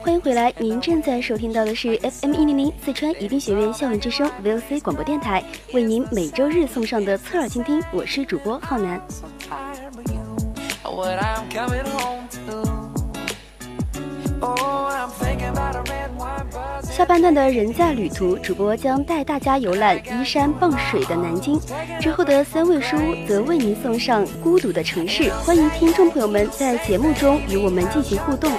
欢迎回来，您正在收听到的是 FM 一零零四川宜宾学院校园之声 VOC 广播电台，为您每周日送上的侧耳倾听，我是主播浩南。下半段的人在旅途，主播将带大家游览依山傍水的南京。之后的三位书屋则为您送上孤独的城市。欢迎听众朋友们在节目中与我们进行互动。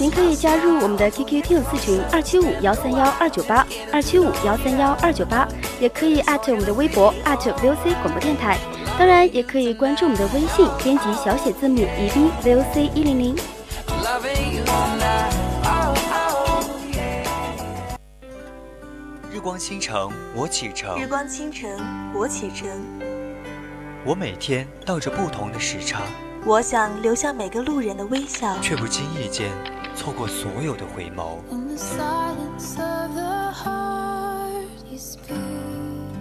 您可以加入我们的 QQ 听友四群二七五幺三幺二九八二七五幺三幺二九八，也可以艾特我们的微博艾特 VOC 广播电台。当然，也可以关注我们的微信，编辑小写字母宜宾 VOC 一零零。日光倾城，我启程。日光倾城，我启程。我每天倒着不同的时差。我想留下每个路人的微笑，却不经意间错过所有的回眸。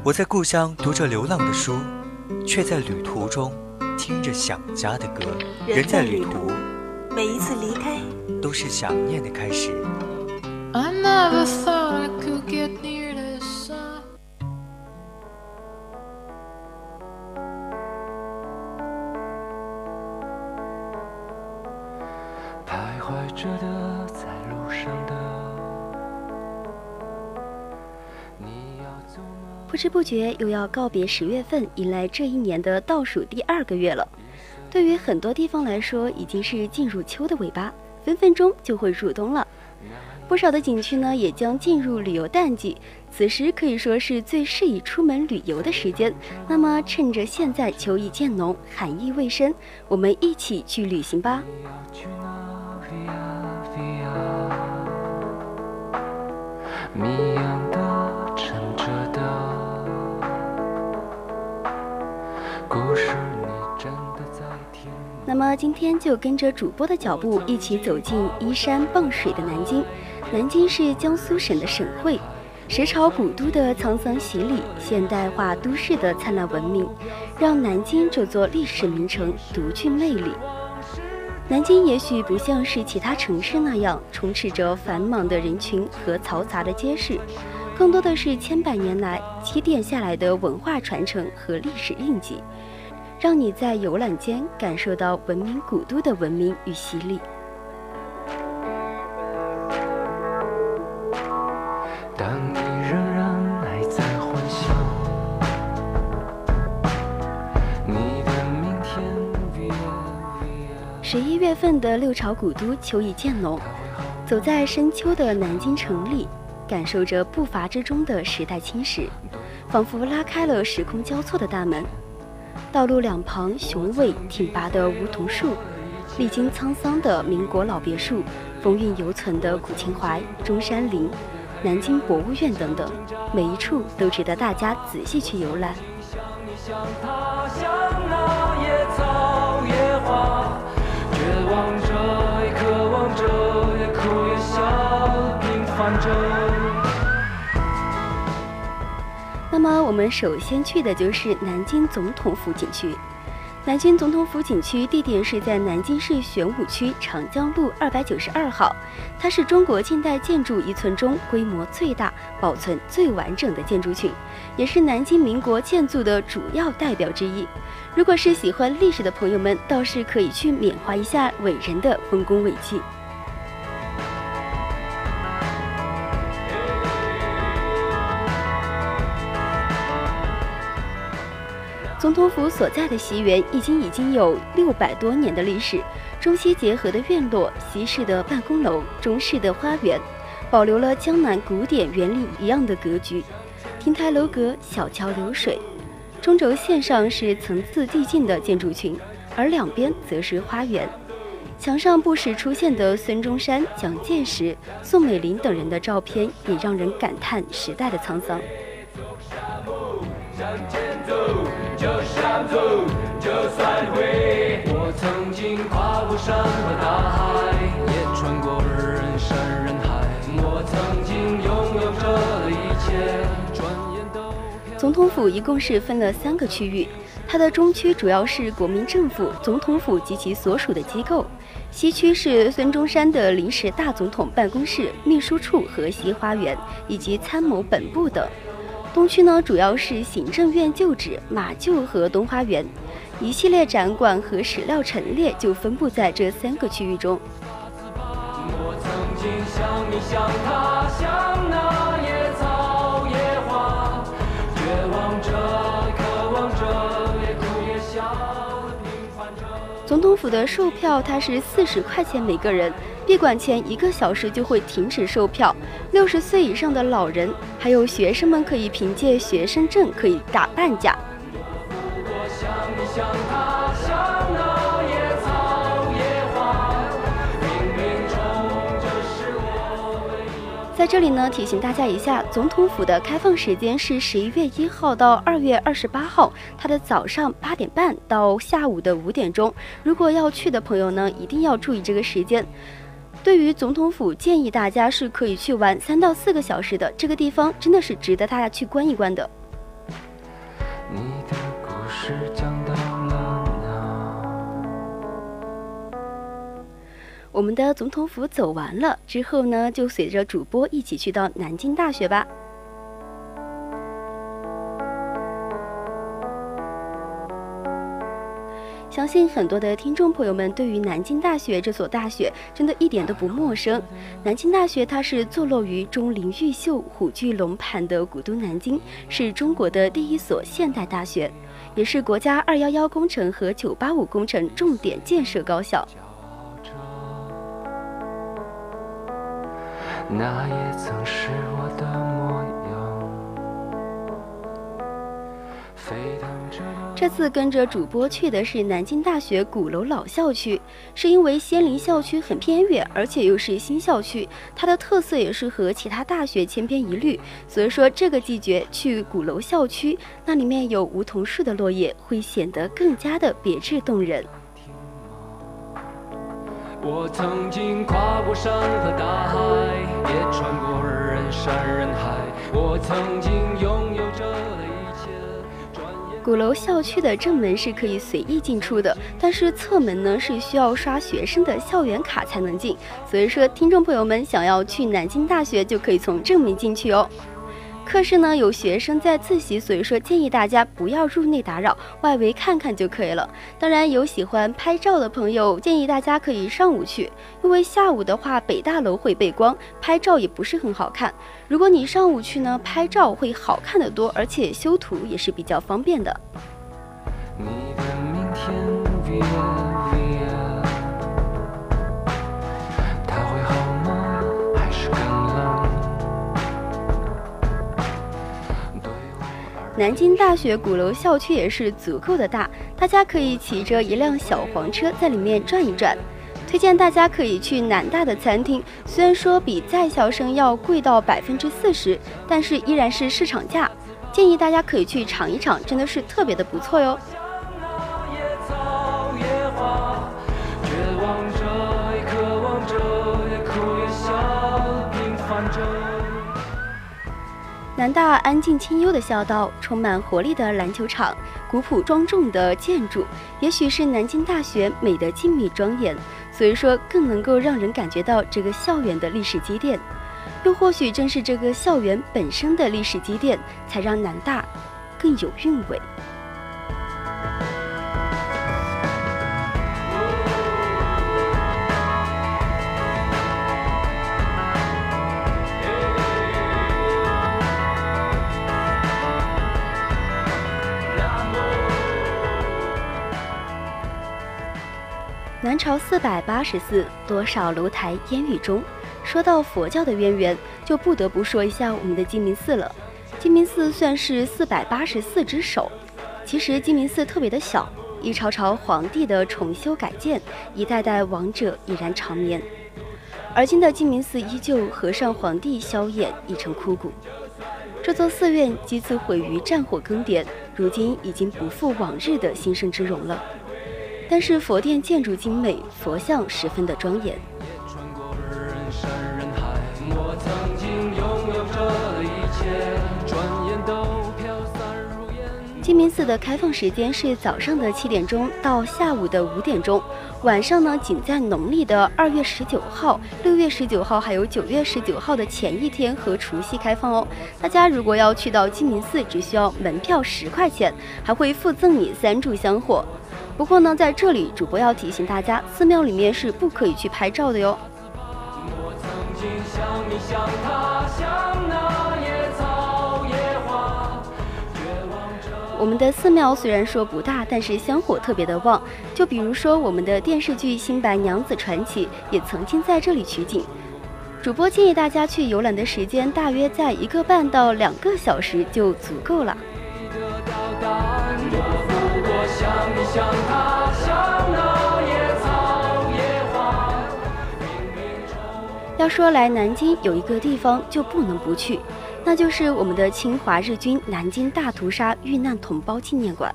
我在故乡读着流浪的书。却在旅途中听着想家的歌。人在旅途，每一次离开都是想念的开始。徘徊着的，在路上的。不知不觉又要告别十月份，迎来这一年的倒数第二个月了。对于很多地方来说，已经是进入秋的尾巴，分分钟就会入冬了。不少的景区呢，也将进入旅游淡季，此时可以说是最适宜出门旅游的时间。那么，趁着现在秋意渐浓，寒意未深，我们一起去旅行吧。那么今天就跟着主播的脚步，一起走进依山傍水的南京。南京是江苏省的省会，十朝古都的沧桑洗礼，现代化都市的灿烂文明，让南京这座历史名城独具魅力。南京也许不像是其他城市那样充斥着繁忙的人群和嘈杂的街市，更多的是千百年来积淀下来的文化传承和历史印记。让你在游览间感受到文明古都的文明与洗礼。十一月份的六朝古都秋意渐浓，走在深秋的南京城里，感受着步伐之中的时代侵蚀，仿佛拉开了时空交错的大门。道路两旁雄伟挺拔的梧桐树，历经沧桑的民国老别墅，风韵犹存的古秦淮中山陵、南京博物院等等，每一处都值得大家仔细去游览。那么我们首先去的就是南京总统府景区。南京总统府景区地点是在南京市玄武区长江路二百九十二号，它是中国近代建筑遗存中规模最大、保存最完整的建筑群，也是南京民国建筑的主要代表之一。如果是喜欢历史的朋友们，倒是可以去缅怀一下伟人的丰功伟绩。总统府所在的西园已经已经有六百多年的历史，中西结合的院落，西式的办公楼，中式的花园，保留了江南古典园林一样的格局。亭台楼阁，小桥流水，中轴线上是层次递进的建筑群，而两边则是花园。墙上不时出现的孙中山、蒋介石、宋美龄等人的照片，也让人感叹时代的沧桑。向前走，就向走，就算会我曾经跨过山和大海，也穿过人山人海。我曾经拥有着一切，转眼都。总统府一共是分了三个区域，它的中区主要是国民政府、总统府及其所属的机构。西区是孙中山的临时大总统办公室、秘书处和西花园，以及参谋本部等。东区呢，主要是行政院旧址、马厩和东花园，一系列展馆和史料陈列就分布在这三个区域中。总统府的售票，它是四十块钱每个人，闭馆前一个小时就会停止售票。六十岁以上的老人，还有学生们可以凭借学生证可以打半价。在这里呢，提醒大家一下，总统府的开放时间是十一月一号到二月二十八号，它的早上八点半到下午的五点钟。如果要去的朋友呢，一定要注意这个时间。对于总统府，建议大家是可以去玩三到四个小时的，这个地方真的是值得大家去观一观的。你的故事讲我们的总统府走完了之后呢，就随着主播一起去到南京大学吧。相信很多的听众朋友们对于南京大学这所大学真的一点都不陌生。南京大学它是坐落于钟灵毓秀、虎踞龙盘的古都南京，是中国的第一所现代大学，也是国家“二幺幺”工程和“九八五”工程重点建设高校。那也曾是这次跟着主播去的是南京大学鼓楼老校区，是因为仙林校区很偏远，而且又是新校区，它的特色也是和其他大学千篇一律，所以说这个季节去鼓楼校区，那里面有梧桐树的落叶，会显得更加的别致动人。我曾经跨过山和大海，也穿过人山人海。我曾经。鼓楼校区的正门是可以随意进出的，但是侧门呢是需要刷学生的校园卡才能进。所以说，听众朋友们想要去南京大学，就可以从正门进去哦。课室呢有学生在自习，所以说建议大家不要入内打扰，外围看看就可以了。当然有喜欢拍照的朋友，建议大家可以上午去，因为下午的话北大楼会背光，拍照也不是很好看。如果你上午去呢，拍照会好看的多，而且修图也是比较方便的。你的明天南京大学鼓楼校区也是足够的大，大家可以骑着一辆小黄车在里面转一转。推荐大家可以去南大的餐厅，虽然说比在校生要贵到百分之四十，但是依然是市场价。建议大家可以去尝一尝，真的是特别的不错哟。南大安静清幽的校道，充满活力的篮球场，古朴庄重的建筑，也许是南京大学美的静谧庄严，所以说更能够让人感觉到这个校园的历史积淀，又或许正是这个校园本身的历史积淀，才让南大更有韵味。南朝四百八十寺，多少楼台烟雨中。说到佛教的渊源，就不得不说一下我们的鸡鸣寺了。鸡鸣寺算是四百八十寺之首。其实鸡鸣寺特别的小，一朝朝皇帝的重修改建，一代代王者已然长眠。而今的鸡鸣寺依旧和尚皇帝萧衍已成枯骨。这座寺院几次毁于战火更迭，如今已经不复往日的兴盛之容了。但是佛殿建筑精美，佛像十分的庄严。鸡鸣寺的开放时间是早上的七点钟到下午的五点钟，晚上呢仅在农历的二月十九号、六月十九号还有九月十九号的前一天和除夕开放哦。大家如果要去到鸡鸣寺，只需要门票十块钱，还会附赠你三炷香火。不过呢，在这里主播要提醒大家，寺庙里面是不可以去拍照的哟。我曾经像你像他我们的寺庙虽然说不大，但是香火特别的旺。就比如说我们的电视剧《新白娘子传奇》也曾经在这里取景。主播建议大家去游览的时间大约在一个半到两个小时就足够了。要说来南京有一个地方就不能不去，那就是我们的侵华日军南京大屠杀遇难同胞纪念馆。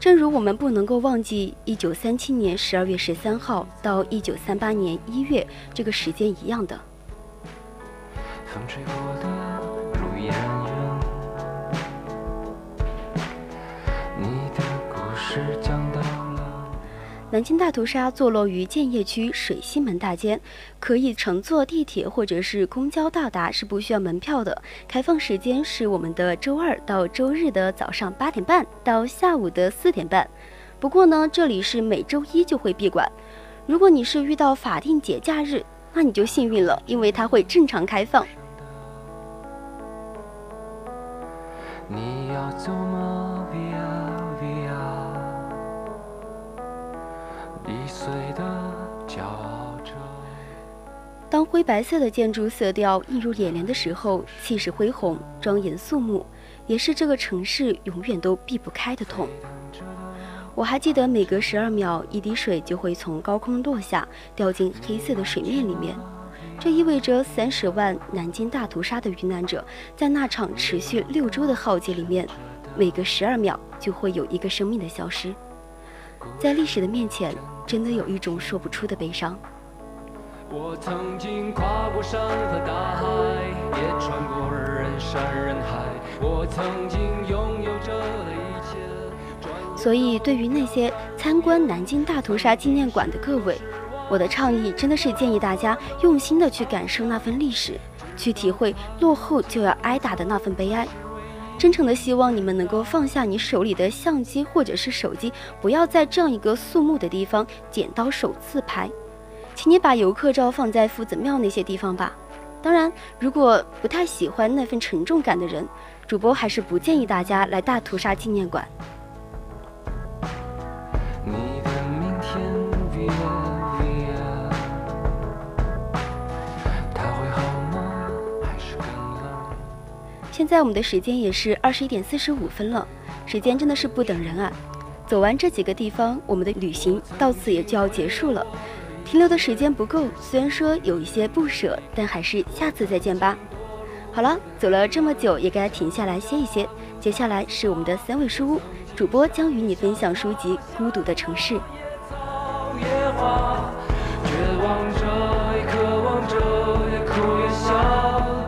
正如我们不能够忘记一九三七年十二月十三号到一九三八年一月这个时间一样的。风吹过南京大屠杀坐落于建邺区水西门大街，可以乘坐地铁或者是公交到达，是不需要门票的。开放时间是我们的周二到周日的早上八点半到下午的四点半。不过呢，这里是每周一就会闭馆。如果你是遇到法定节假日，那你就幸运了，因为它会正常开放。你要走吗？易碎的骄傲着当灰白色的建筑色调映入眼帘的时候，气势恢宏，庄严肃穆，也是这个城市永远都避不开的痛。我还记得，每隔十二秒，一滴水就会从高空落下，掉进黑色的水面里面。这意味着三十万南京大屠杀的遇难者，在那场持续六周的浩劫里面，每隔十二秒就会有一个生命的消失。在历史的面前，真的有一种说不出的悲伤。我曾经跨过山和大海，也穿过人山人海。我曾经拥有着的一切。所以，对于那些参观南京大屠杀纪念馆的各位，我的倡议真的是建议大家用心的去感受那份历史，去体会落后就要挨打的那份悲哀。真诚的希望你们能够放下你手里的相机或者是手机，不要在这样一个肃穆的地方剪刀手自拍。请你把游客照放在夫子庙那些地方吧。当然，如果不太喜欢那份沉重感的人，主播还是不建议大家来大屠杀纪念馆。现在我们的时间也是二十一点四十五分了，时间真的是不等人啊！走完这几个地方，我们的旅行到此也就要结束了。停留的时间不够，虽然说有一些不舍，但还是下次再见吧。好了，走了这么久，也该停下来歇一歇。接下来是我们的三味书屋，主播将与你分享书籍《孤独的城市》。望着，也渴望着，也哭也笑。